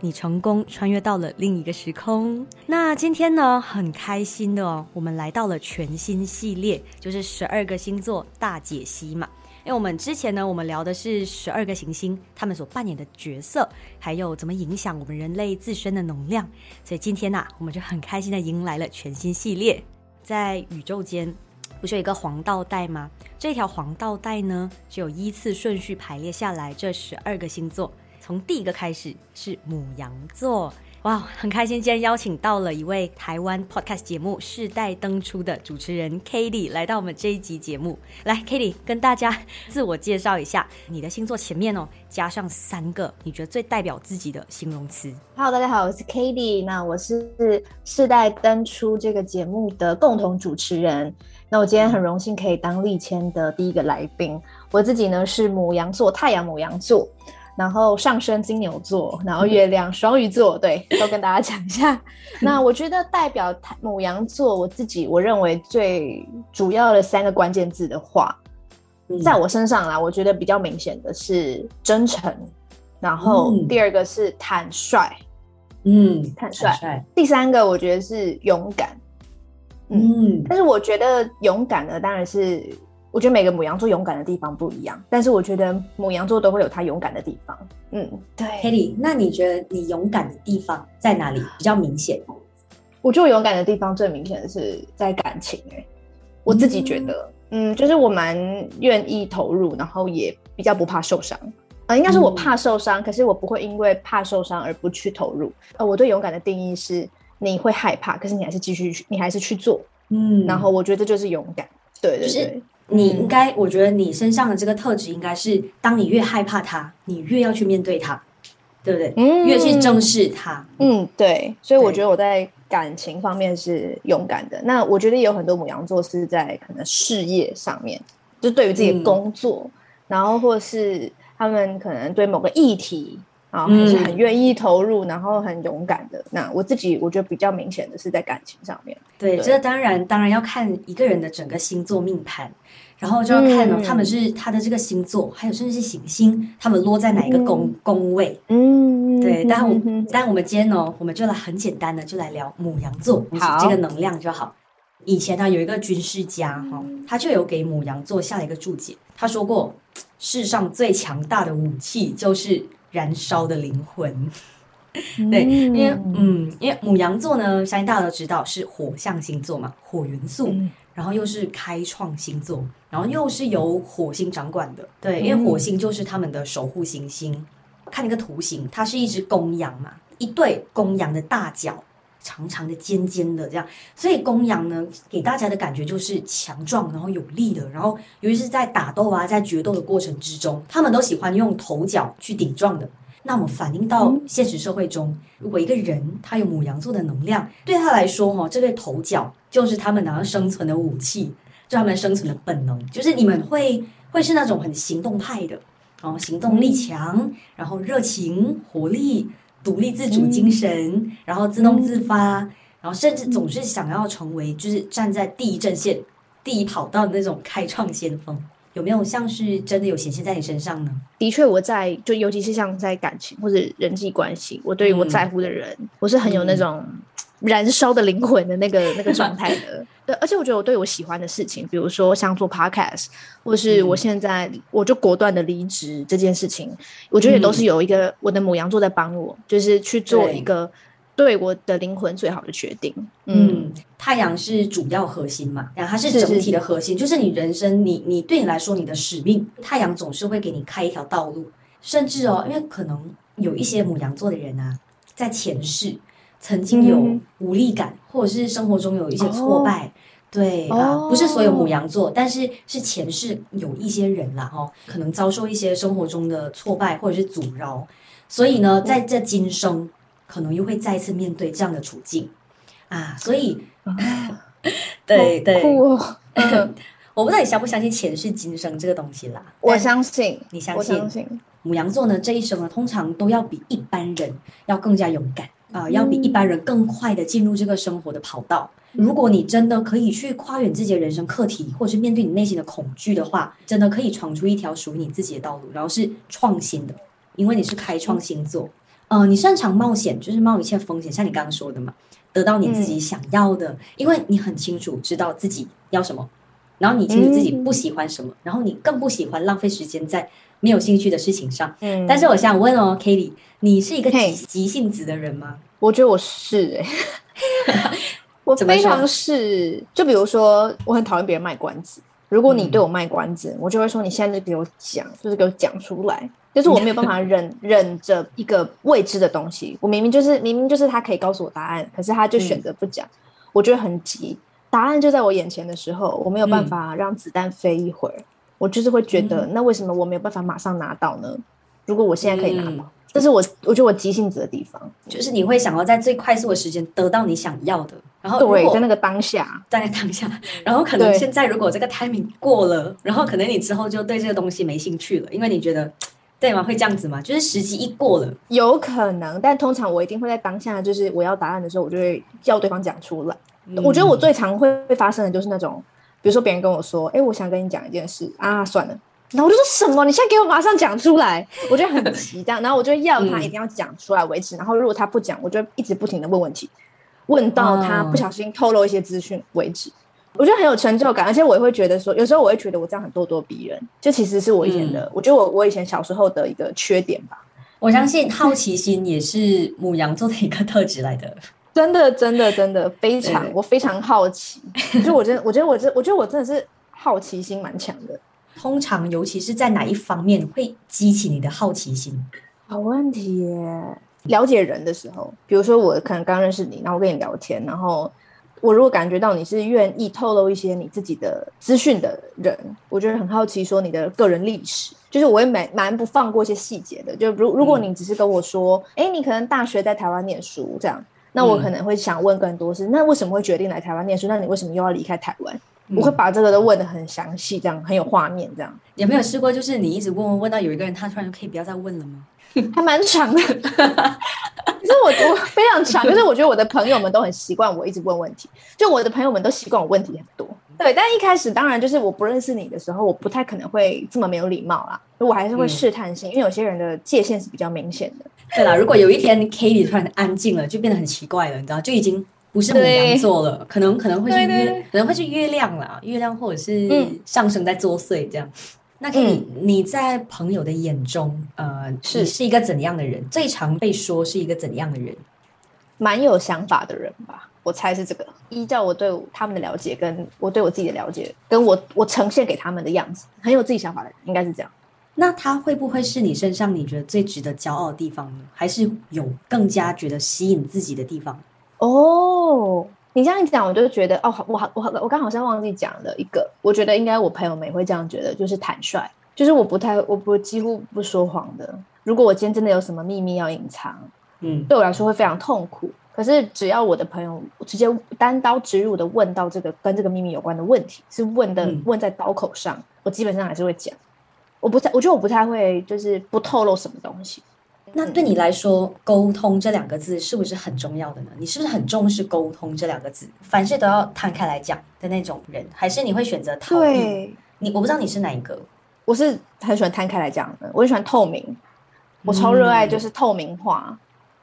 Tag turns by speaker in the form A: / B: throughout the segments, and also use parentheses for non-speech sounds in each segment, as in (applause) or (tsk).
A: 你成功穿越到了另一个时空。那今天呢，很开心的哦，我们来到了全新系列，就是十二个星座大解析嘛。因为我们之前呢，我们聊的是十二个行星，他们所扮演的角色，还有怎么影响我们人类自身的能量。所以今天呢，我们就很开心的迎来了全新系列。在宇宙间，不是有一个黄道带吗？这条黄道带呢，就有依次顺序排列下来这十二个星座。从第一个开始是母羊座，哇，很开心今天邀请到了一位台湾 podcast 节目世代登出的主持人 k a t i e 来到我们这一集节目。来 k a t i e 跟大家自我介绍一下，你的星座前面哦加上三个你觉得最代表自己的形容词。
B: Hello，大家好，我是 k a t i e 那我是世代登出这个节目的共同主持人。那我今天很荣幸可以当立谦的第一个来宾。我自己呢是母羊座，太阳母羊座。然后上升金牛座，然后月亮双鱼座，对，都跟大家讲一下。那我觉得代表母羊座，我自己我认为最主要的三个关键字的话，在我身上啦，我觉得比较明显的是真诚，然后第二个是坦率，嗯，坦率，第三个我觉得是勇敢，嗯，但是我觉得勇敢呢，当然是。我觉得每个母羊座勇敢的地方不一样，但是我觉得母羊座都会有他勇敢的地方。
A: 嗯，对。Kelly，那你觉得你勇敢的地方在哪里比较明显？
B: 我觉得我勇敢的地方最明显的是在感情。哎，我自己觉得，嗯，就是我蛮愿意投入，然后也比较不怕受伤。啊，应该是我怕受伤，可是我不会因为怕受伤而不去投入。呃，我对勇敢的定义是，你会害怕，可是你还是继续去，你还是去做。嗯，然后我觉得这就是勇敢。对对对。
A: 你应该，我觉得你身上的这个特质应该是，当你越害怕它，你越要去面对它，对不对？嗯，越去正视它。
B: 嗯，对。所以我觉得我在感情方面是勇敢的。那我觉得有很多母羊座是在可能事业上面，就对于自己的工作，然后或是他们可能对某个议题。啊，还是很愿意投入，然后很勇敢的。那我自己我觉得比较明显的是在感情上面。
A: 对，这当然当然要看一个人的整个星座命盘，然后就要看哦，他们是他的这个星座，还有甚至是行星，他们落在哪一个宫宫位。嗯，对。但我但我们今天呢，我们就来很简单的就来聊母羊座，这个能量就好。以前呢，有一个军事家哈，他就有给母羊座下了一个注解，他说过，世上最强大的武器就是。燃烧的灵魂，(laughs) 对，因为嗯，因为母羊座呢，相信大家都知道是火象星座嘛，火元素，然后又是开创星座，然后又是由火星掌管的，对，因为火星就是他们的守护行星。看那个图形，它是一只公羊嘛，一对公羊的大脚，长长的、尖尖的这样，所以公羊呢，给大家的感觉就是强壮，然后有力的，然后尤其是在打斗啊，在决斗的过程之中，他们都喜欢用头角去顶撞的。那么反映到现实社会中，如果一个人他有母羊座的能量，对他来说，哈，这对头角就是他们能生存的武器，就他们生存的本能，就是你们会会是那种很行动派的，然后行动力强，然后热情、活力。独立自主精神，然后自动自发，然后甚至总是想要成为就是站在第一阵线、第一跑道的那种开创先锋，有没有像是真的有显现在你身上呢？
B: 的确，我在就尤其是像在感情或者人际关系，我对于我在乎的人，我是很有那种。燃烧的灵魂的那个 (laughs) 那个状态的，对，而且我觉得我对我喜欢的事情，比如说像做 podcast，或是我现在我就果断的离职这件事情，我觉得也都是有一个我的母羊座在帮我，就是去做一个对我的灵魂最好的决定。
A: 嗯，太阳是主要核心嘛，然后它是整体的核心，就是你人生，你你对你来说，你的使命，太阳总是会给你开一条道路，甚至哦，因为可能有一些母羊座的人啊，在前世。曾经有无力感，或者是生活中有一些挫败，对啊，不是所有母羊座，但是是前世有一些人啦，哈，可能遭受一些生活中的挫败或者是阻挠，所以呢，在这今生可能又会再次面对这样的处境。啊，所以，对 (laughs) 对，(laughs) 我不知道你相不相信前世今生这个东西啦？
B: 我相信，
A: 你相信？母羊座呢，这一生呢，通常都要比一般人要更加勇敢啊，要比一般人更快的进入这个生活的跑道。如果你真的可以去跨越自己的人生课题，或者是面对你内心的恐惧的话，真的可以闯出一条属于你自己的道路，然后是创新的，因为你是开创星座。呃，你擅长冒险，就是冒一切风险，像你刚刚说的嘛，得到你自己想要的，因为你很清楚知道自己要什么，然后你清楚自己不喜欢什么，然后你更不喜欢浪费时间在没有兴趣的事情上。嗯，但是我想问哦 k a t i e 你是一个急急性子的人吗？
B: 我觉得我是哎，(laughs) 我非常是。就比如说，我很讨厌别人卖关子。如果你对我卖关子，我就会说你现在就给我讲，就是给我讲出来。就是我没有办法 (laughs) 忍忍着一个未知的东西，我明明就是明明就是他可以告诉我答案，可是他就选择不讲，我觉得很急。答案就在我眼前的时候，我没有办法让子弹飞一会儿，我就是会觉得，那为什么我没有办法马上拿到呢？如果我现在可以拿到，这是我我觉得我急性子的地方，
A: 就是你会想要在最快速的时间得到你想要的，然后
B: 对，在那个当下，(laughs)
A: 在当下，然后可能现在如果这个 timing 过了，然后可能你之后就对这个东西没兴趣了，因为你觉得。对吗？会这样子吗？就是时机一过了，
B: 有可能，但通常我一定会在当下，就是我要答案的时候，我就会叫对方讲出来。我觉得我最常会会发生的就是那种，比如说别人跟我说：“哎，我想跟你讲一件事啊，算了。”然后我就说什么？你现在给我马上讲出来，我觉得很急这样。然后我就要他一定要讲出来为止。然后如果他不讲，我就一直不停的问问题，问到他不小心透露一些资讯为止。我觉得很有成就感，而且我也会觉得说，有时候我会觉得我这样很咄咄逼人，就其实是我以前的，我觉得我我以前小时候的一个缺点吧。
A: 我相信好奇心也是母羊座的一个特质来的，
B: 真的真的真的非常，我非常好奇。就我真的，我觉得我真，我觉得我真的是好奇心蛮强的。
A: 通常，尤其是在哪一方面会激起你的好奇心？
B: 好问题耶！了解人的时候，比如说我可能刚认识你，然后我跟你聊天，然后。我如果感觉到你是愿意透露一些你自己的资讯的人，我觉得很好奇，说你的个人历史，就是我也蛮蛮不放过一些细节的。就如如果你只是跟我说，哎，你可能大学在台湾念书这样，那我可能会想问更多是，那为什么会决定来台湾念书？那你为什么又要离开台湾？我会把这个都问的很详细，这样很有画面，这样
A: 有没有试过？就是你一直问问问到有一个人，他突然可以不要再问了吗？(laughs)
B: 还蛮长的。可是我我非常长，可是我觉得我的朋友们都很习惯我一直问问题，就我的朋友们都习惯我问题很多。对，但一开始当然就是我不认识你的时候，我不太可能会这么没有礼貌啦，我还是会试探性，因为有些人的界限是比较明显的。
A: 对啦，如果有一天 k a t i e 突然安静了，就变得很奇怪了，你知道，就已经不是母羊座了，可能可能会是月，可能会是月亮啦，月亮或者是上升在作祟这样。那你你在朋友的眼中，呃，是是一个怎样的人？最常被说是一个怎样的人？
B: 蛮有想法的人吧，我猜是这个。依照我对他们的了解，跟我对我自己的了解，跟我我呈现给他们的样子，很有自己想法的人，应该是这样。
A: 那他会不会是你身上你觉得最值得骄傲的地方呢？还是有更加觉得吸引自己的地方？
B: 哦。你这样一讲，我就觉得哦，我好，我好，我刚好像忘记讲了一个，我觉得应该我朋友们也会这样觉得，就是坦率，就是我不太，我不几乎不说谎的。如果我今天真的有什么秘密要隐藏，嗯，对我来说会非常痛苦。可是只要我的朋友直接单刀直入的问到这个跟这个秘密有关的问题，是问的问在刀口上，我基本上还是会讲。我不太，我觉得我不太会，就是不透露什么东西。
A: 那对你来说，沟通这两个字是不是很重要的呢？你是不是很重视沟通这两个字，凡事都要摊开来讲的那种人，还是你会选择逃避？你我不知道你是哪一个。
B: 我是很喜欢摊开来讲的，我很喜欢透明，我超热爱就是透明化，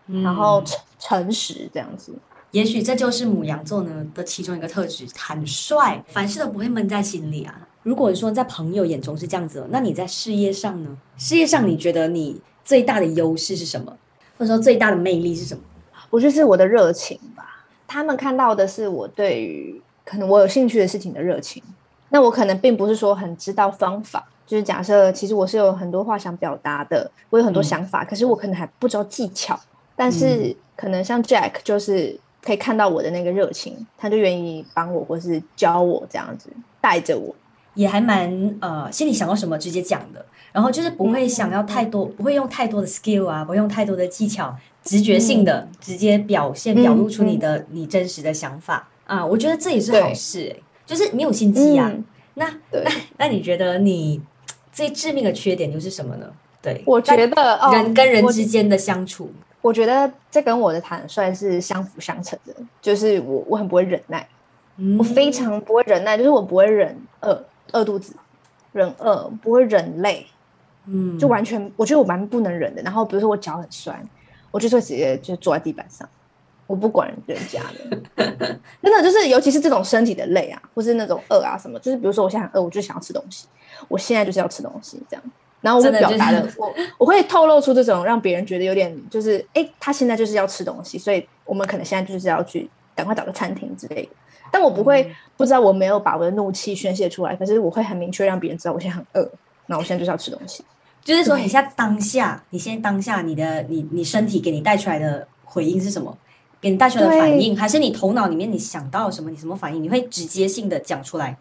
B: 然后诚诚实这样子。
A: 也许这就是母羊座呢的其中一个特质，坦率，凡事都不会闷在心里啊。如果说在朋友眼中是这样子，那你在事业上呢？事业上你觉得你？最大的优势是什么？或者说最大的魅力是什么？
B: 我觉得是我的热情吧。他们看到的是我对于可能我有兴趣的事情的热情。那我可能并不是说很知道方法，就是假设其实我是有很多话想表达的，我有很多想法，可是我可能还不知道技巧。但是可能像 Jack 就是可以看到我的那个热情，他就愿意帮我或是教我这样子带着我。
A: 也还蛮呃，心里想到什么直接讲的，然后就是不会想要太多，不会用太多的 skill 啊，不用太多的技巧，直觉性的直接表现表露出你的你真实的想法。啊，我觉得这也是好事哎，就是没有心机啊，那那那你觉得你最致命的缺点又是什么呢？对，
B: 我觉得
A: 人跟人之间的相处，
B: 我觉得这跟我的坦率是相辅相成的。就是我我很不会忍耐，我非常不会忍耐，就是我不会忍饿饿肚子，忍饿不会忍累，嗯，就完全我觉得我蛮不能忍的。然后比如说我脚很酸，我就会直接就坐在地板上。我不管人家的，(laughs) 真的就是，尤其是这种身体的累啊，或是那种饿啊什么，就是比如说我现在很饿，我就想要吃东西，我现在就是要吃东西这样，然后我表达的，(laughs) 我我会透露出这种让别人觉得有点就是，哎，他现在就是要吃东西，所以我们可能现在就是要去赶快找个餐厅之类的，但我不会不知道我没有把我的怒气宣泄出来，可是我会很明确让别人知道我现在很饿，那我现在就是要吃东西，
A: 就是说你现在当下，你现在当下你的你你身体给你带出来的回应是什么？给你带出来的反应，还是你头脑里面你想到什么，你什么反应，你会直接性的讲出来？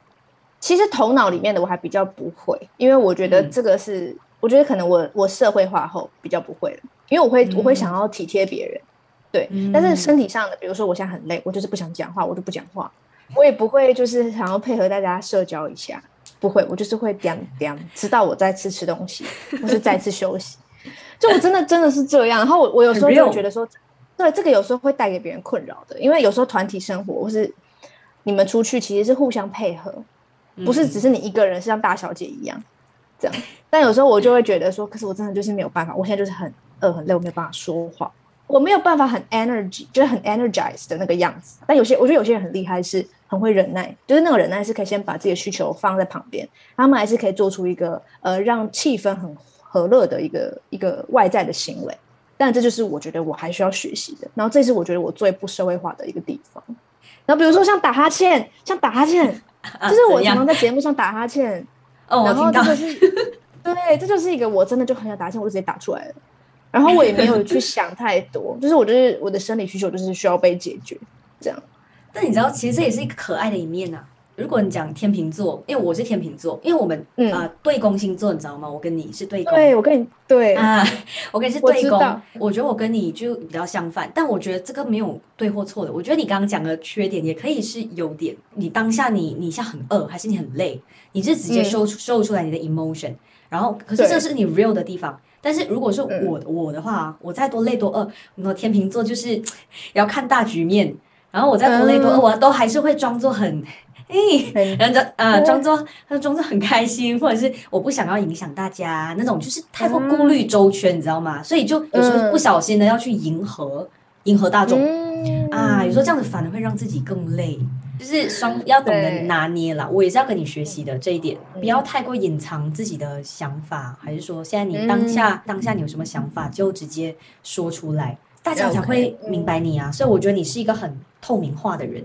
B: 其实头脑里面的我还比较不会，因为我觉得这个是，我觉得可能我我社会化后比较不会了，因为我会我会想要体贴别人，对。但是身体上的，比如说我现在很累，我就是不想讲话，我就不讲话。我也不会就是想要配合大家社交一下，不会，我就是会点点，(laughs) 直到我再次吃东西，或是再次休息。就我真的 (laughs) 真的是这样，然后我我有时候就觉得说。对，这个有时候会带给别人困扰的，因为有时候团体生活或是你们出去其实是互相配合，不是只是你一个人是像大小姐一样这样。但有时候我就会觉得说，可是我真的就是没有办法，我现在就是很饿很累，我没有办法说话，我没有办法很 energy，就是很 energized 的那个样子。但有些我觉得有些人很厉害，是很会忍耐，就是那个忍耐是可以先把自己的需求放在旁边，他们还是可以做出一个呃让气氛很和乐的一个一个外在的行为。但这就是我觉得我还需要学习的，然后这是我觉得我最不社会化的一个地方。然后比如说像打哈欠，像打哈欠，就是我常常在节目上打哈欠，(laughs)
A: 哦，
B: 然后这就是，对，这就是一个我真的就很想打哈欠，我就直接打出来了。然后我也没有去想太多，(laughs) 就是我就是我的生理需求就是需要被解决，这样。
A: 但你知道，其实这也是一个可爱的一面呐。如果你讲天秤座，因为我是天秤座，因为我们啊对宫星座，你知道吗？我跟你是对宫，
B: 对我跟你对
A: 啊，(laughs) 我跟你是对宫。我觉得我跟你就比较相反，但我觉得这个没有对或错的。我觉得你刚刚讲的缺点也可以是优点。你当下你你像很饿，还是你很累，你是直接收收出来你的 emotion，然后可是这是你 real 的地方。但是如果是我我的话，我再多累多饿，我天秤座就是 (tsk) 要看大局面，然后我再多累多饿，我都还是会装作很。哎，然后装呃装作他装作很开心，或者是我不想要影响大家那种，就是太过顾虑周全，你知道吗？所以就有时候不小心的要去迎合迎合大众啊，有时候这样子反而会让自己更累，就是双要懂得拿捏啦。我也是要跟你学习的这一点，不要太过隐藏自己的想法，还是说现在你当下当下你有什么想法就直接说出来，大家才会明白你啊。所以我觉得你是一个很透明化的人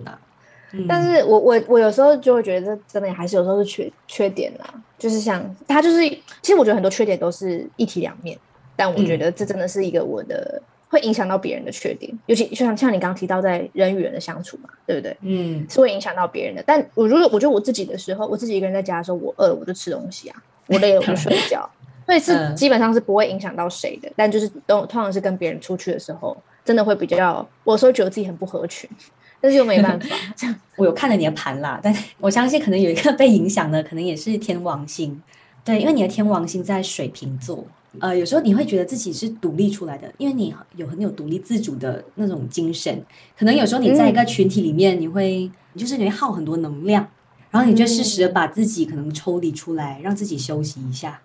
A: 呐。
B: 但是我我我有时候就会觉得这真的还是有时候是缺缺点啦，就是像他就是，其实我觉得很多缺点都是一体两面，但我觉得这真的是一个我的会影响到别人的缺点，尤其就像像你刚刚提到在人与人的相处嘛，对不对？嗯，是会影响到别人的。但我如果我觉得我自己的时候，我自己一个人在家的时候，我饿我就吃东西啊，(laughs) 我累了我就睡觉，所以是基本上是不会影响到谁的。但就是都通常是跟别人出去的时候，真的会比较，我有时候觉得自己很不合群。但是又没办法，(laughs)
A: 我有看了你的盘啦，但 (laughs) 我相信可能有一个 (laughs) 被影响的，可能也是天王星。对，因为你的天王星在水瓶座，呃，有时候你会觉得自己是独立出来的，因为你有很有独立自主的那种精神。可能有时候你在一个群体里面，你会就是你会耗很多能量，然后你就适时的把自己可能抽离出来，让自己休息一下。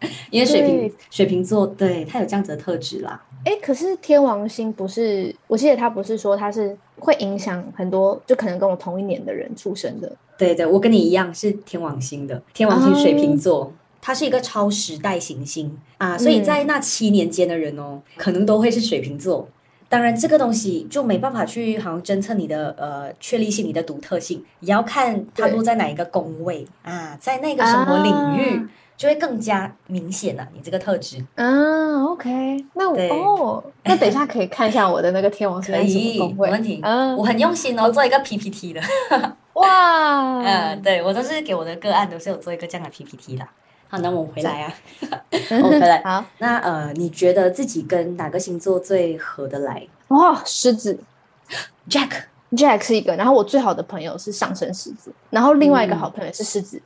A: (laughs) 因为水瓶水瓶座，对他有这样子的特质啦。
B: 哎，可是天王星不是，我记得他不是说他是会影响很多，就可能跟我同一年的人出生的。
A: 对对，我跟你一样是天王星的，天王星水瓶座，它是一个超时代行星啊，所以在那七年间的人哦，可能都会是水瓶座。当然，这个东西就没办法去好像侦测你的呃确立性、你的独特性，也要看它落在哪一个宫位啊，在那个什么领域。就会更加明显了，你这个特质。
B: 嗯，OK，那我哦，那等一下可以看一下我的那个天王星 (laughs)
A: 可以，没问题。嗯，我很用心哦，做一个 PPT 的。哇，嗯，(laughs) 对我都是给我的个案都是有做一个这样的 PPT 的。好，那我们回来啊，(laughs) 我们回来。(laughs)
B: 好，
A: 那呃，你觉得自己跟哪个星座最合得来？
B: 哇，狮子
A: ，Jack，Jack
B: 是一个。然后我最好的朋友是上升狮子，然后另外一个好朋友是狮子。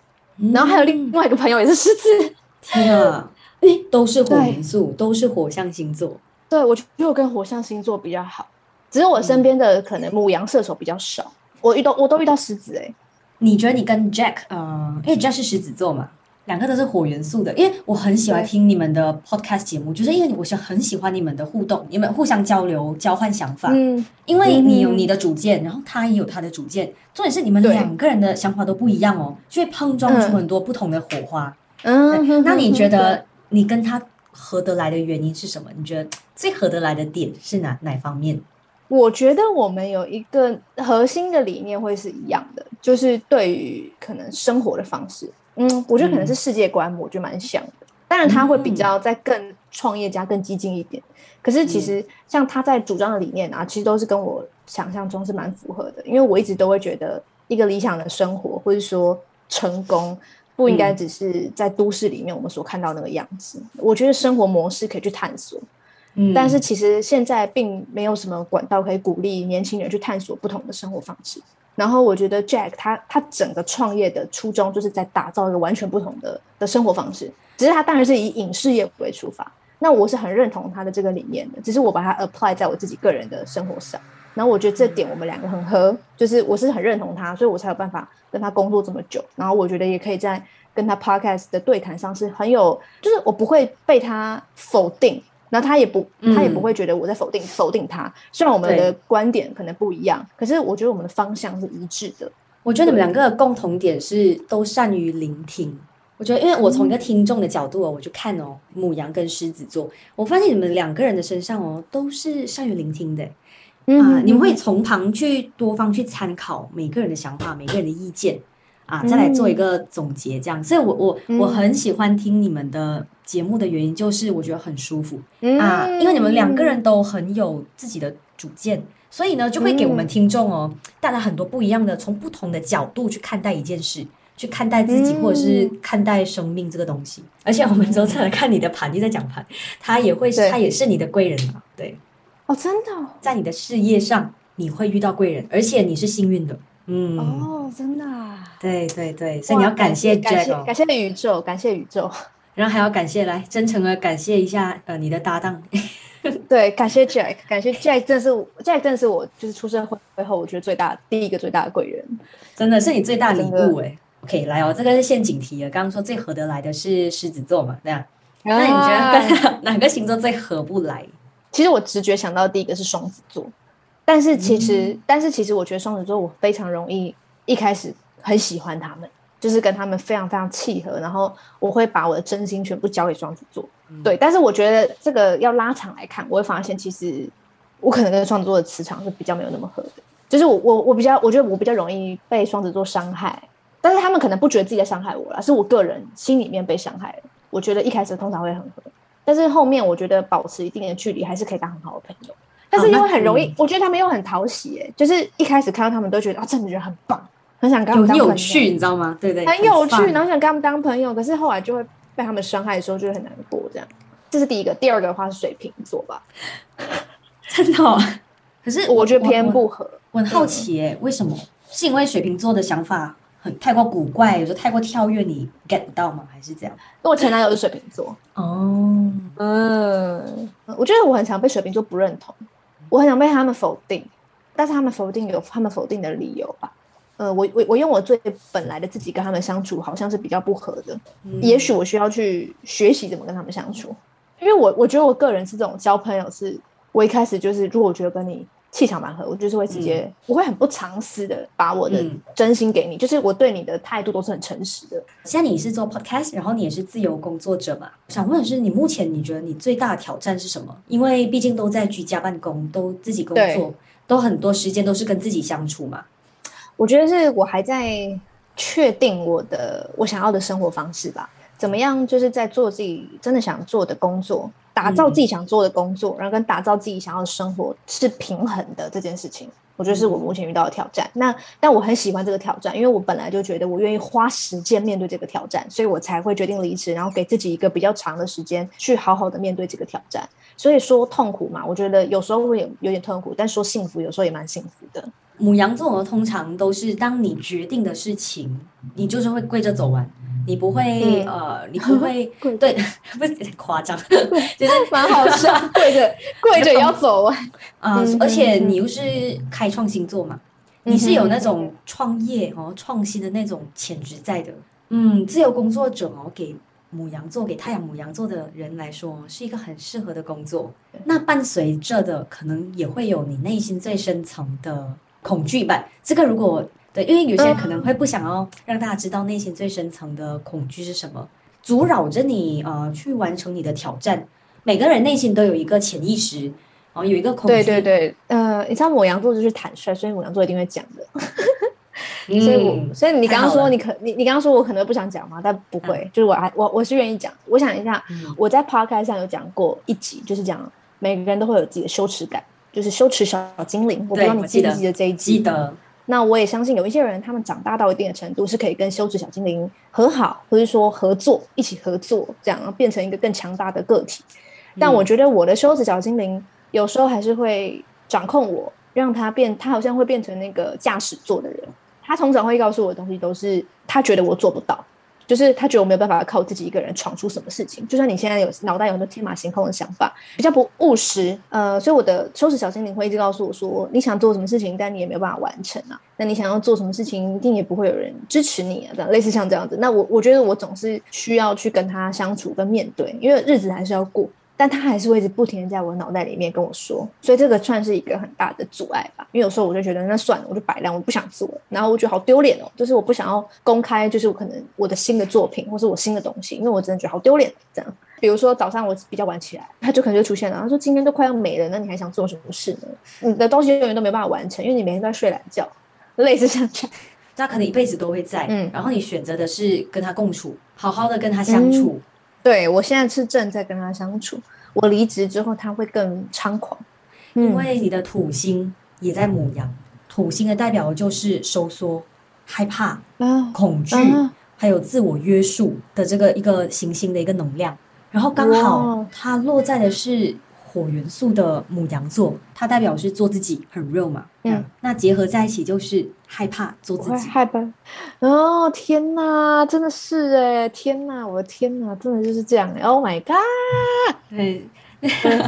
B: 然后还有另外一个朋友也是狮子。
A: 天啊，(laughs) 哎，都是火元素，都是火象星座。
B: 对，我觉得我跟火象星座比较好，只是我身边的可能母羊射手比较少。我遇到我都遇到狮子哎。
A: 你觉得你跟 Jack，呃，因为 Jack 是狮子座嘛，两个都是火元素的。因为我很喜欢听你们的 podcast 节目，就是因为我是很喜欢你们的互动，你们互相交流、交换想法。嗯，因为你有你的主见，然后他也有他的主见，重点是你们两个人的想法都不一样哦，就会碰撞出很多不同的火花。嗯，那你觉得你跟他合得来的原因是什么？你觉得最合得来的点是哪哪方面？
B: 我觉得我们有一个核心的理念会是一样的，就是对于可能生活的方式，嗯，我觉得可能是世界观，我觉得蛮像的。当然他会比较在更创业家更激进一点，可是其实像他在主张的理念啊，其实都是跟我想象中是蛮符合的。因为我一直都会觉得，一个理想的生活或者说成功，不应该只是在都市里面我们所看到那个样子。我觉得生活模式可以去探索。但是其实现在并没有什么管道可以鼓励年轻人去探索不同的生活方式。然后我觉得 Jack 他他整个创业的初衷就是在打造一个完全不同的的生活方式。只是他当然是以影视业为出发，那我是很认同他的这个理念的。只是我把它 apply 在我自己个人的生活上。然后我觉得这点我们两个很合，就是我是很认同他，所以我才有办法跟他工作这么久。然后我觉得也可以在跟他 podcast 的对谈上是很有，就是我不会被他否定。那他也不，他也不会觉得我在否定否定他。虽然我们的观点可能不一样，可是我觉得我们的方向是一致的。
A: 我觉得你们两个的共同点是都善于聆听。我觉得，因为我从一个听众的角度哦，我就看哦，母羊跟狮子座，我发现你们两个人的身上哦，都是善于聆听的。啊，你们会从旁去多方去参考每个人的想法、每个人的意见啊，再来做一个总结，这样。所以，我我我很喜欢听你们的。节目的原因就是我觉得很舒服啊，因为你们两个人都很有自己的主见，所以呢就会给我们听众哦带来很多不一样的，从不同的角度去看待一件事，去看待自己或者是看待生命这个东西。而且我们周次来看你的盘，你在讲盘，他也会，他也是你的贵人嘛？对，
B: 哦，真的，
A: 在你的事业上你会遇到贵人，而且你是幸运的，
B: 嗯，哦，真的，
A: 对对对，所以你要感谢
B: 感谢感谢宇宙，感谢宇宙。(laughs)
A: 然后还要感谢，来真诚的感谢一下，呃，你的搭档。(laughs)
B: 对，感谢 Jack，感谢 Jack，真是 Jack，真是我就是出生会后，我觉得最大第一个最大的贵人，
A: 真的是你最大礼物哎。OK，来哦，这个是陷阱题了。刚刚说最合得来的是狮子座嘛，这样。那你觉得跟 (laughs) 哪个星座最合不来？
B: 其实我直觉想到第一个是双子座，但是其实，但是其实我觉得双子座我非常容易一开始很喜欢他们。就是跟他们非常非常契合，然后我会把我的真心全部交给双子座，对。但是我觉得这个要拉长来看，我会发现其实我可能跟双子座的磁场是比较没有那么合的。就是我我我比较，我觉得我比较容易被双子座伤害，但是他们可能不觉得自己在伤害我了，是我个人心里面被伤害了。我觉得一开始通常会很合，但是后面我觉得保持一定的距离还是可以当很好的朋友。但是因为很容易，我觉得他们又很讨喜，哎，就是一开始看到他们都觉得啊，这女人很棒。很想跟他们当
A: 有趣，你知道吗？对对，
B: 很有趣，然后想跟他们当朋友，可是后来就会被他们伤害的时候，就会很难过。这样，这是第一个。第二个的话是水瓶座吧，(laughs)
A: 真的。可是
B: 我觉得偏不合。
A: 我很好奇，哎，为什么？是因为水瓶座的想法很太过古怪，有时候太过跳跃，你 get 不到吗？还是这样？
B: 因为我前男友是水瓶座。哦，嗯，我觉得我很常被水瓶座不认同，我很想被他们否定，但是他们否定有他们否定的理由吧。呃，我我我用我最本来的自己跟他们相处，好像是比较不合的。也许我需要去学习怎么跟他们相处，因为我我觉得我个人是这种交朋友，是我一开始就是，如果我觉得跟你气场蛮合，我就是会直接，我会很不藏私的把我的真心给你，就是我对你的态度都是很诚实的。
A: 现在你是做 podcast，然后你也是自由工作者嘛？想问的是，你目前你觉得你最大的挑战是什么？因为毕竟都在居家办公，都自己工作，都很多时间都是跟自己相处嘛。
B: 我觉得是我还在确定我的我想要的生活方式吧。怎么样，就是在做自己真的想做的工作，打造自己想做的工作，然后跟打造自己想要的生活是平衡的这件事情，我觉得是我目前遇到的挑战。那但我很喜欢这个挑战，因为我本来就觉得我愿意花时间面对这个挑战，所以我才会决定离职，然后给自己一个比较长的时间去好好的面对这个挑战。所以说痛苦嘛，我觉得有时候会有有点痛苦，但说幸福，有时候也蛮幸福的。
A: 母羊座通常都是，当你决定的事情，你就是会跪着走完。你不会呃，你不会 (laughs) 对，(laughs) 不是夸张，(laughs) 就是
B: 蛮好笑，跪着跪着也要走啊。
A: 啊，而且你又是开创星座嘛，你是有那种创业哦、创新的那种潜质在的。嗯，自由工作者哦，给母羊座、给太阳母羊座的人来说，是一个很适合的工作。那伴随着的，可能也会有你内心最深层的恐惧吧。这个如果对，因为有些人可能会不想要让大家知道内心最深层的恐惧是什么，阻扰着你呃去完成你的挑战。每个人内心都有一个潜意识。哦，有一个恐惧。
B: 对对对，呃，你知道母羊座就是坦率，所以母羊座一定会讲的。所以，我所以你刚刚说你可你你刚刚说我可能不想讲嘛，但不会，就是我还我我是愿意讲。我想一下，我在 podcast 上有讲过一集，就是讲每个人都会有自己的羞耻感，就是羞耻小精灵。我不知道你记不记得这一集？
A: 记得。
B: 那我也相信有一些人，他们长大到一定的程度，是可以跟羞耻小精灵和好，或者说合作，一起合作，这样变成一个更强大的个体。但我觉得我的羞耻小精灵。有时候还是会掌控我，让他变，他好像会变成那个驾驶座的人。他通常会告诉我的东西都是他觉得我做不到，就是他觉得我没有办法靠自己一个人闯出什么事情。就算你现在有脑袋有很多天马行空的想法，比较不务实，呃，所以我的收拾小精灵会一直告诉我说，你想做什么事情，但你也没有办法完成啊。那你想要做什么事情，一定也不会有人支持你啊，这样类似像这样子。那我我觉得我总是需要去跟他相处跟面对，因为日子还是要过。但他还是会一直不停的在我脑袋里面跟我说，所以这个算是一个很大的阻碍吧。因为有时候我就觉得那算了，我就摆烂，我不想做。然后我觉得好丢脸哦，就是我不想要公开，就是我可能我的新的作品或是我新的东西，因为我真的觉得好丢脸。这样，比如说早上我比较晚起来，他就可能就出现了，他说今天都快要没了，那你还想做什么事呢？你的东西永远都没办法完成，因为你每天都在睡懒觉，类似像这样。
A: 他可能一辈子都会在，嗯，然后你选择的是跟他共处，好好的跟他相处。
B: 对我现在是正在跟他相处。我离职之后，他会更猖狂，
A: 因为你的土星也在母羊，土星的代表就是收缩、害怕、恐惧，还有自我约束的这个一个行星的一个能量。然后刚好它落在的是火元素的母羊座，它代表是做自己，很 real 嘛。嗯，那结合在一起就是害怕做自己，
B: 害怕。哦，天哪，真的是哎，天哪，我的天哪，真的就是这样。Oh my god！对，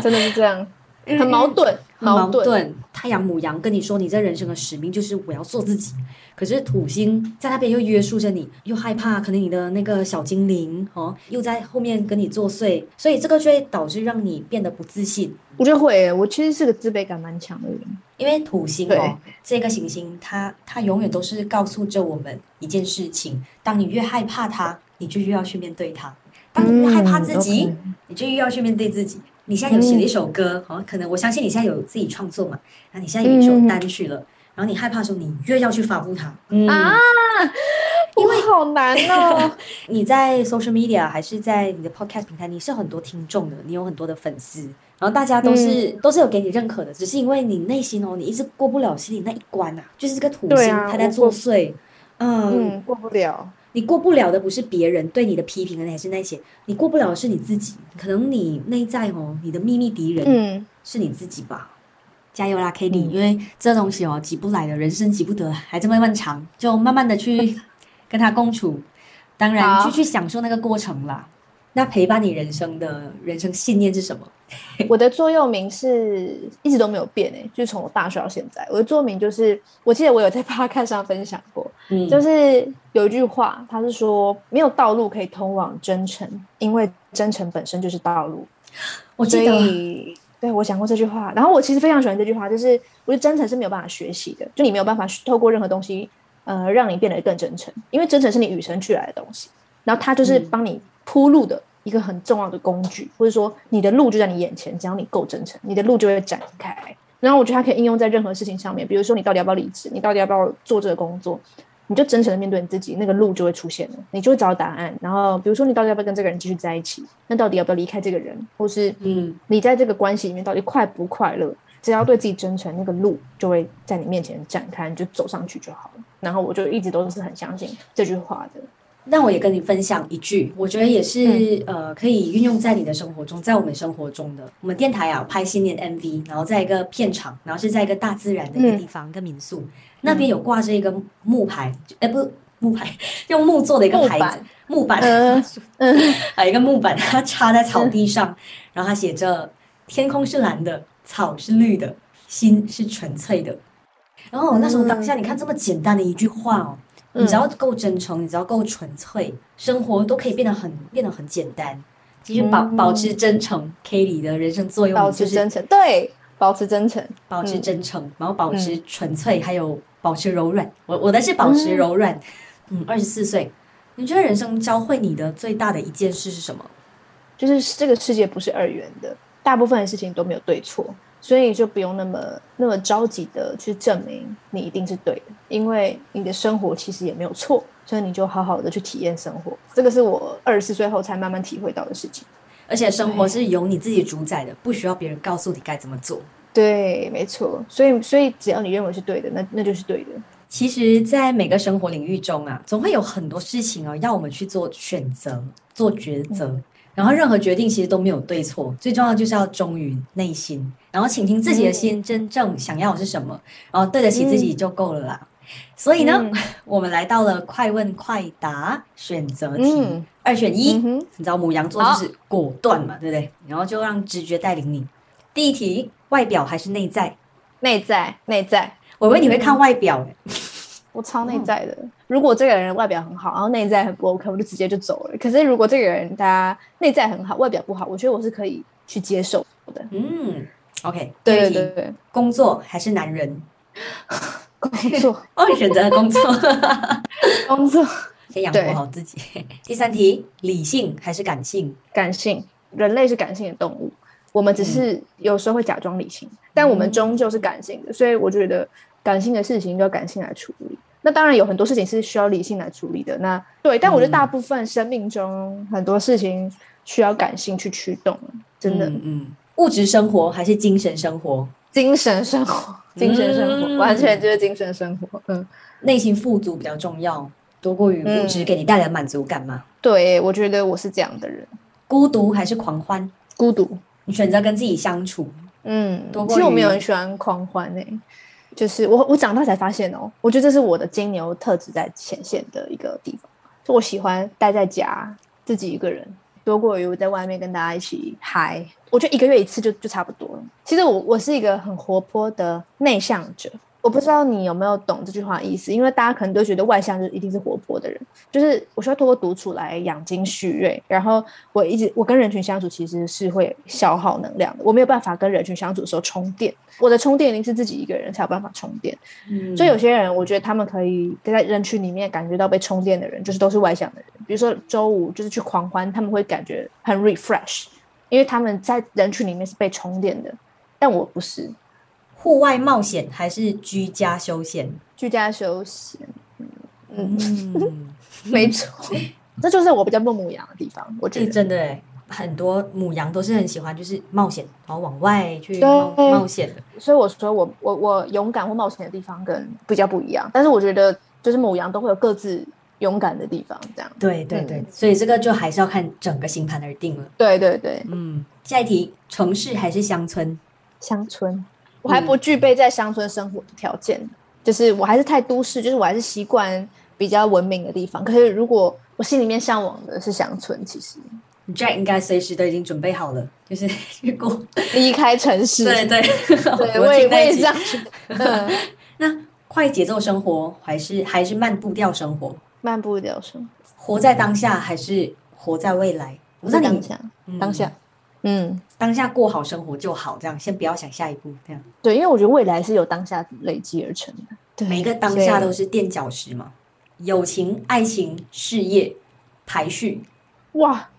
B: 真的是这样，(laughs) 很矛盾，
A: 矛盾。太阳母羊跟你说，你这人生的使命就是我要做自己。可是土星在那边又约束着你，又害怕，可能你的那个小精灵哦，又在后面跟你作祟，所以这个就会导致让你变得不自信。
B: 我觉得会，我其实是个自卑感蛮强的人，
A: 因为土星哦，这个行星，它它永远都是告诉着我们一件事情：当你越害怕它，你就越要去面对它；当你越害怕自己，你就越要去面对自己。你现在有写了一首歌，哦，可能我相信你现在有自己创作嘛，那你现在有一首单曲了。然后你害怕的时候，你越要去发布它
B: 啊，因为好难哦。(laughs)
A: 你在 social media 还是在你的 podcast 平台，你是很多听众的，你有很多的粉丝，然后大家都是都是有给你认可的，只是因为你内心哦，你一直过不了心里那一关啊，就是这个土星它在作祟，
B: 嗯，过不了。
A: 你过不了的不是别人对你的批评，还是那些，你过不了的是你自己。可能你内在哦，你的秘密敌人，嗯，是你自己吧。加油啦 k a t i e 因为这东西哦，急不来的，人生急不得，还这么漫长，就慢慢的去 (laughs) 跟他共处，当然去去享受那个过程啦。那陪伴你人生的人生信念是什么？(laughs)
B: 我的座右铭是一直都没有变诶，就是从我大学到现在，我的座右铭就是，我记得我有在 Podcast 上分享过，嗯，就是有一句话，他是说没有道路可以通往真诚，因为真诚本身就是道路。(gasps)
A: 我记得。
B: 对，我讲过这句话，然后我其实非常喜欢这句话，就是我觉得真诚是没有办法学习的，就你没有办法透过任何东西，呃，让你变得更真诚，因为真诚是你与生俱来的东西，然后它就是帮你铺路的一个很重要的工具，或者说你的路就在你眼前，只要你够真诚，你的路就会展开。然后我觉得它可以应用在任何事情上面，比如说你到底要不要离职，你到底要不要做这个工作。你就真诚的面对你自己，那个路就会出现了，你就会找到答案。然后，比如说你到底要不要跟这个人继续在一起？那到底要不要离开这个人？或是，嗯，你在这个关系里面到底快不快乐？只要对自己真诚，那个路就会在你面前展开，你就走上去就好了。然后，我就一直都是很相信这句话的。
A: 那我也跟你分享一句，我觉得也是呃，可以运用在你的生活中，在我们生活中的。我们电台啊，拍新年 MV，然后在一个片场，然后是在一个大自然的一个地方，一个民宿，那边有挂着一个木牌，哎，不木牌，(laughs) 用木做的一个牌子，木板，嗯嗯，还 (laughs) 有一个木板，它插在草地上，然后它写着“天空是蓝的，草是绿的，心是纯粹的”。然后那时候当下，你看这么简单的一句话哦，你只要够真诚，你只要够纯粹，生活都可以变得很变得很简单。其实保保持真诚，Kitty 的人生作用
B: 保持真诚，对，保持真诚，
A: 保持真诚，然后保持纯粹，还有保持柔软。我我的是保持柔软。嗯，二十四岁，你觉得人生教会你的最大的一件事是什么？
B: 就是这个世界不是二元的，大部分的事情都没有对错。所以就不用那么那么着急的去证明你一定是对的，因为你的生活其实也没有错，所以你就好好的去体验生活。这个是我二十四岁后才慢慢体会到的事情。
A: 而且生活是由你自己主宰的，不需要别人告诉你该怎么做。
B: 对，没错。所以，所以只要你认为是对的，那那就是对的。
A: 其实，在每个生活领域中啊，总会有很多事情哦，要我们去做选择、做抉择。然后任何决定其实都没有对错，最重要就是要忠于内心，然后倾听自己的心，真正想要的是什么，然后对得起自己就够了啦。所以呢，我们来到了快问快答选择题，二选一。你知道母羊座就是果断嘛，对不对？然后就让直觉带领你。第一题，外表还是内在？
B: 内在，内在。
A: 我以为你会看外表。
B: 我超内在的，如果这个人外表很好，然后内在很不 OK，我就直接就走了。可是如果这个人他内在很好，外表不好，我觉得我是可以去接受的。
A: 嗯，OK，
B: 对对对，
A: 工作还是男人？(laughs)
B: 工作，
A: 哦，选择工作，(laughs)
B: 工作，
A: 先养活好自己。第三题，理性还是感性？
B: 感性，人类是感性的动物，我们只是有时候会假装理性，但我们终究是感性的，所以我觉得。感性的事情要感性来处理，那当然有很多事情是需要理性来处理的。那对，但我觉得大部分生命中很多事情需要感性去驱动，真的。
A: 嗯，物质生活还是精神生活？
B: 精神生活，精神生活，完全就是精神生活。嗯，
A: 内心富足比较重要，多过于物质给你带来满足感吗？
B: 对，我觉得我是这样的人。
A: 孤独还是狂欢？
B: 孤独。
A: 你选择跟自己相处。
B: 嗯，其实我没有很喜欢狂欢诶。就是我，我长大才发现哦，我觉得这是我的金牛特质在显现的一个地方。就我喜欢待在家，自己一个人，多过于我在外面跟大家一起嗨。我觉得一个月一次就就差不多了。其实我我是一个很活泼的内向者。我不知道你有没有懂这句话意思，因为大家可能都觉得外向就一定是活泼的人，就是我需要通过独处来养精蓄锐。然后我一直我跟人群相处其实是会消耗能量的，我没有办法跟人群相处的时候充电。我的充电一定是自己一个人才有办法充电。嗯，所以有些人我觉得他们可以在人群里面感觉到被充电的人，就是都是外向的人。比如说周五就是去狂欢，他们会感觉很 refresh，因为他们在人群里面是被充电的，但我不是。
A: 户外冒险还是居家休闲？
B: 居家休闲，嗯嗯，(laughs) 没错，这就是我比较不母羊的地方。我觉得
A: 真的，很多母羊都是很喜欢就是冒险，然后往外去冒冒险的。
B: 所以我说我我我勇敢或冒险的地方跟比较不一样。但是我觉得就是母羊都会有各自勇敢的地方，这样。
A: 对对对，所以这个就还是要看整个星盘而定了。
B: 对对对，
A: 嗯。下一题，城市还是乡村？
B: 乡村。我还不具备在乡村生活的条件，就是我还是太都市，就是我还是习惯比较文明的地方。可是如果我心里面向往的是乡村，其实
A: 你 Jack 应该随时都已经准备好了，就是 (laughs) 如果 (laughs)
B: 离开城市，
A: 对对
B: 对，(laughs) 我也我也这样觉
A: 得。那快节奏生活还是还是慢步调生活？
B: 慢步调生
A: 活，活在当下还是活在未来？
B: 我在当下，当下。
A: 嗯，当下过好生活就好，这样先不要想下一步，这样
B: 对，因为我觉得未来是由当下累积而成的，
A: 对，每个当下都是垫脚石嘛。友情、爱情、事业排序，
B: 哇，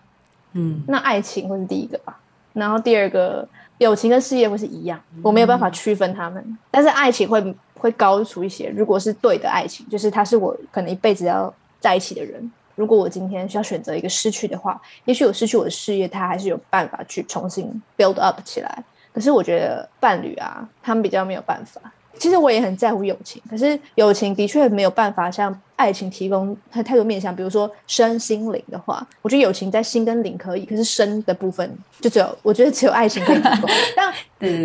B: 嗯，那爱情会是第一个吧，然后第二个友情跟事业会是一样，我没有办法区分他们，但是爱情会会高出一些。如果是对的爱情，就是他是我可能一辈子要在一起的人。如果我今天需要选择一个失去的话，也许我失去我的事业，他还是有办法去重新 build up 起来。可是我觉得伴侣啊，他们比较没有办法。其实我也很在乎友情，可是友情的确没有办法像爱情提供太太多面向。比如说身心灵的话，我觉得友情在心跟灵可以，可是身的部分就只有我觉得只有爱情可以提供。(laughs) 但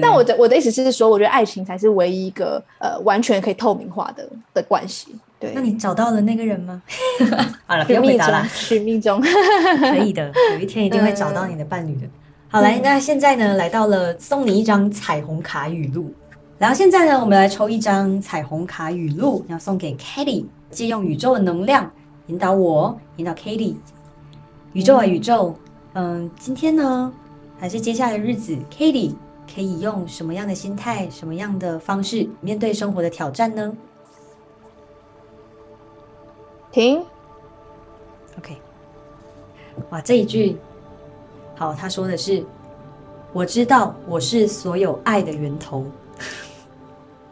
B: 但我的我的意思是说，我觉得爱情才是唯一一个呃完全可以透明化的的关系。对，
A: 那你找到了那个人吗？(laughs) 好了，不用回答了，
B: 寻觅中，
A: 可以的，有一天一定会找到你的伴侣的。好，来，那现在呢，来到了送你一张彩虹卡语录。然后现在呢，我们来抽一张彩虹卡语录，要送给 Katie，借用宇宙的能量引导我，引导 Katie。宇宙啊，宇宙，嗯，今天呢，还是接下来的日子，Katie 可以用什么样的心态、什么样的方式面对生活的挑战呢？
B: 停。
A: OK。哇，这一句，好，他说的是：“我知道我是所有爱的源头。”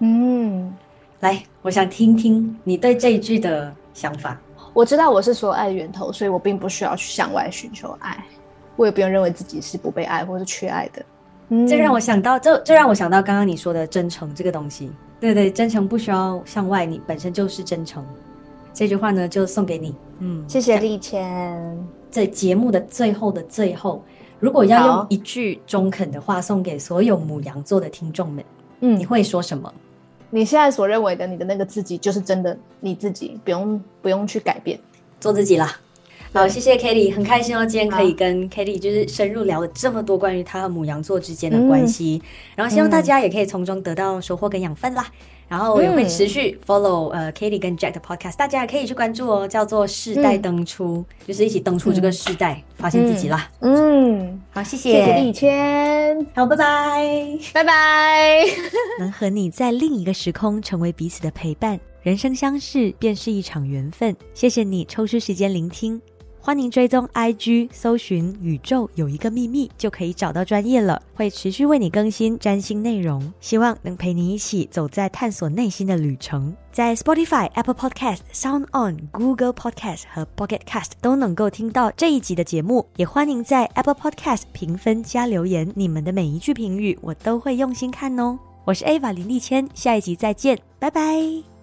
A: 嗯，(laughs) 来，我想听听你对这一句的想法。
B: 我知道我是所有爱的源头，所以我并不需要去向外寻求爱，我也不用认为自己是不被爱或是缺爱的。
A: 这让我想到，这这让我想到刚刚你说的真诚这个东西。对对，真诚不需要向外，你本身就是真诚。这句话呢，就送给你。
B: 嗯，谢谢立谦。
A: 在节目的最后的最后，如果要用一句中肯的话送给所有母羊座的听众们，嗯，你会说什么？
B: 你现在所认为的你的那个自己，就是真的你自己，不用不用去改变，
A: 做自己啦。好，谢谢 Kelly，很开心哦，今天可以跟 Kelly 就是深入聊了这么多关于他和母羊座之间的关系，然后希望大家也可以从中得到收获跟养分啦。然后我也会持续 follow 呃 Katie 跟 Jack 的 podcast，大家也可以去关注哦，叫做世代登出，就是一起登出这个世代，发现自己啦。嗯，好，谢谢，
B: 谢谢李谦，
A: 好，拜拜，
B: 拜拜。(laughs)
A: 能和你在另一个时空成为彼此的陪伴，人生相识便是一场缘分。谢谢你抽出时间聆听。欢迎追踪 IG，搜寻“宇宙有一个秘密”就可以找到专业了。会持续为你更新占星内容，希望能陪你一起走在探索内心的旅程。在 Spotify、Apple Podcast、Sound On、Google Podcast 和 Pocket Cast 都能够听到这一集的节目。也欢迎在 Apple Podcast 评分加留言，你们的每一句评语我都会用心看哦。我是 Ava 林立谦，下一集再见，拜拜。